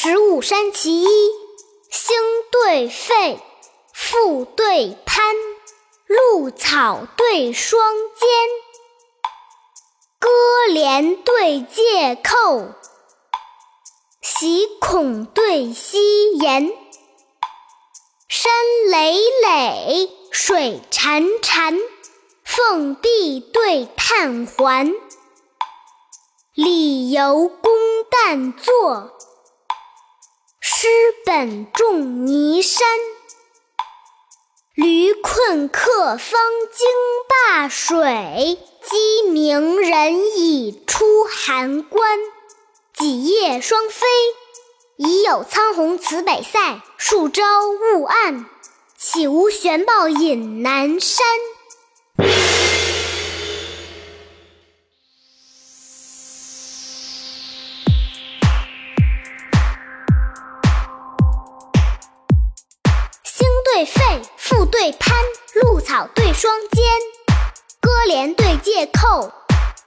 十五山其一，星对沸，复对攀，露草对霜间，歌联对借扣，喜孔对西岩。山累累，水潺潺，凤壁对探环。理由公旦作。诗本重泥山，驴困客方惊灞水，鸡鸣人已出函关。几夜双飞，已有苍鸿辞北塞。数朝雾暗，岂无悬豹引南山？对沸，复对攀，露草对霜间，歌联对借扣，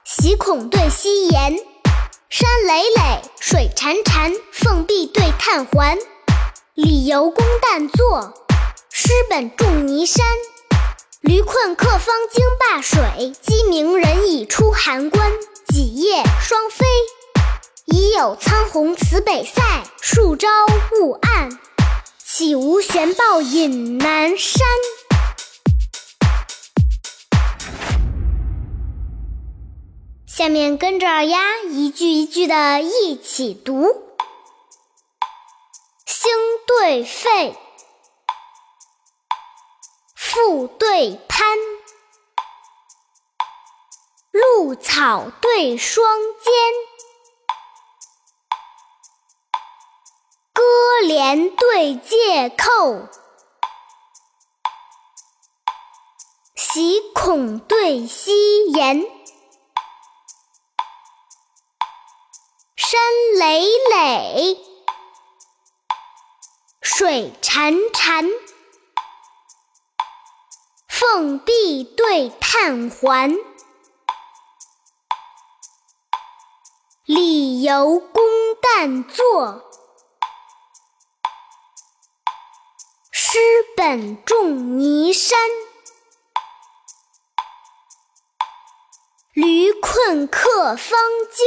喜孔对西岩。山累累，水潺潺，凤壁对探环。理由公旦作，诗本重泥山。驴困客方惊灞水，鸡鸣人已出函关。几夜双飞，已有苍鸿辞北塞。数朝雾暗。岂无悬豹引南山？下面跟着二丫一句一句的一起读：星对沸，复对攀，露草对霜间。歌联对借扣，喜孔对西言。山累累，水潺潺，凤壁对探环。理由公旦作。诗本重泥山，驴困客方惊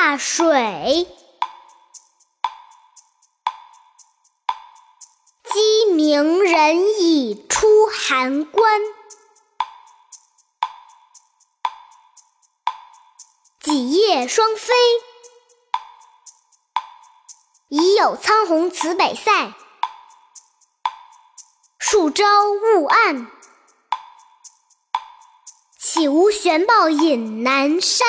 灞水，鸡鸣人已出函关。几夜双飞，已有苍鸿辞北塞。数朝雾暗，岂无玄豹隐南山？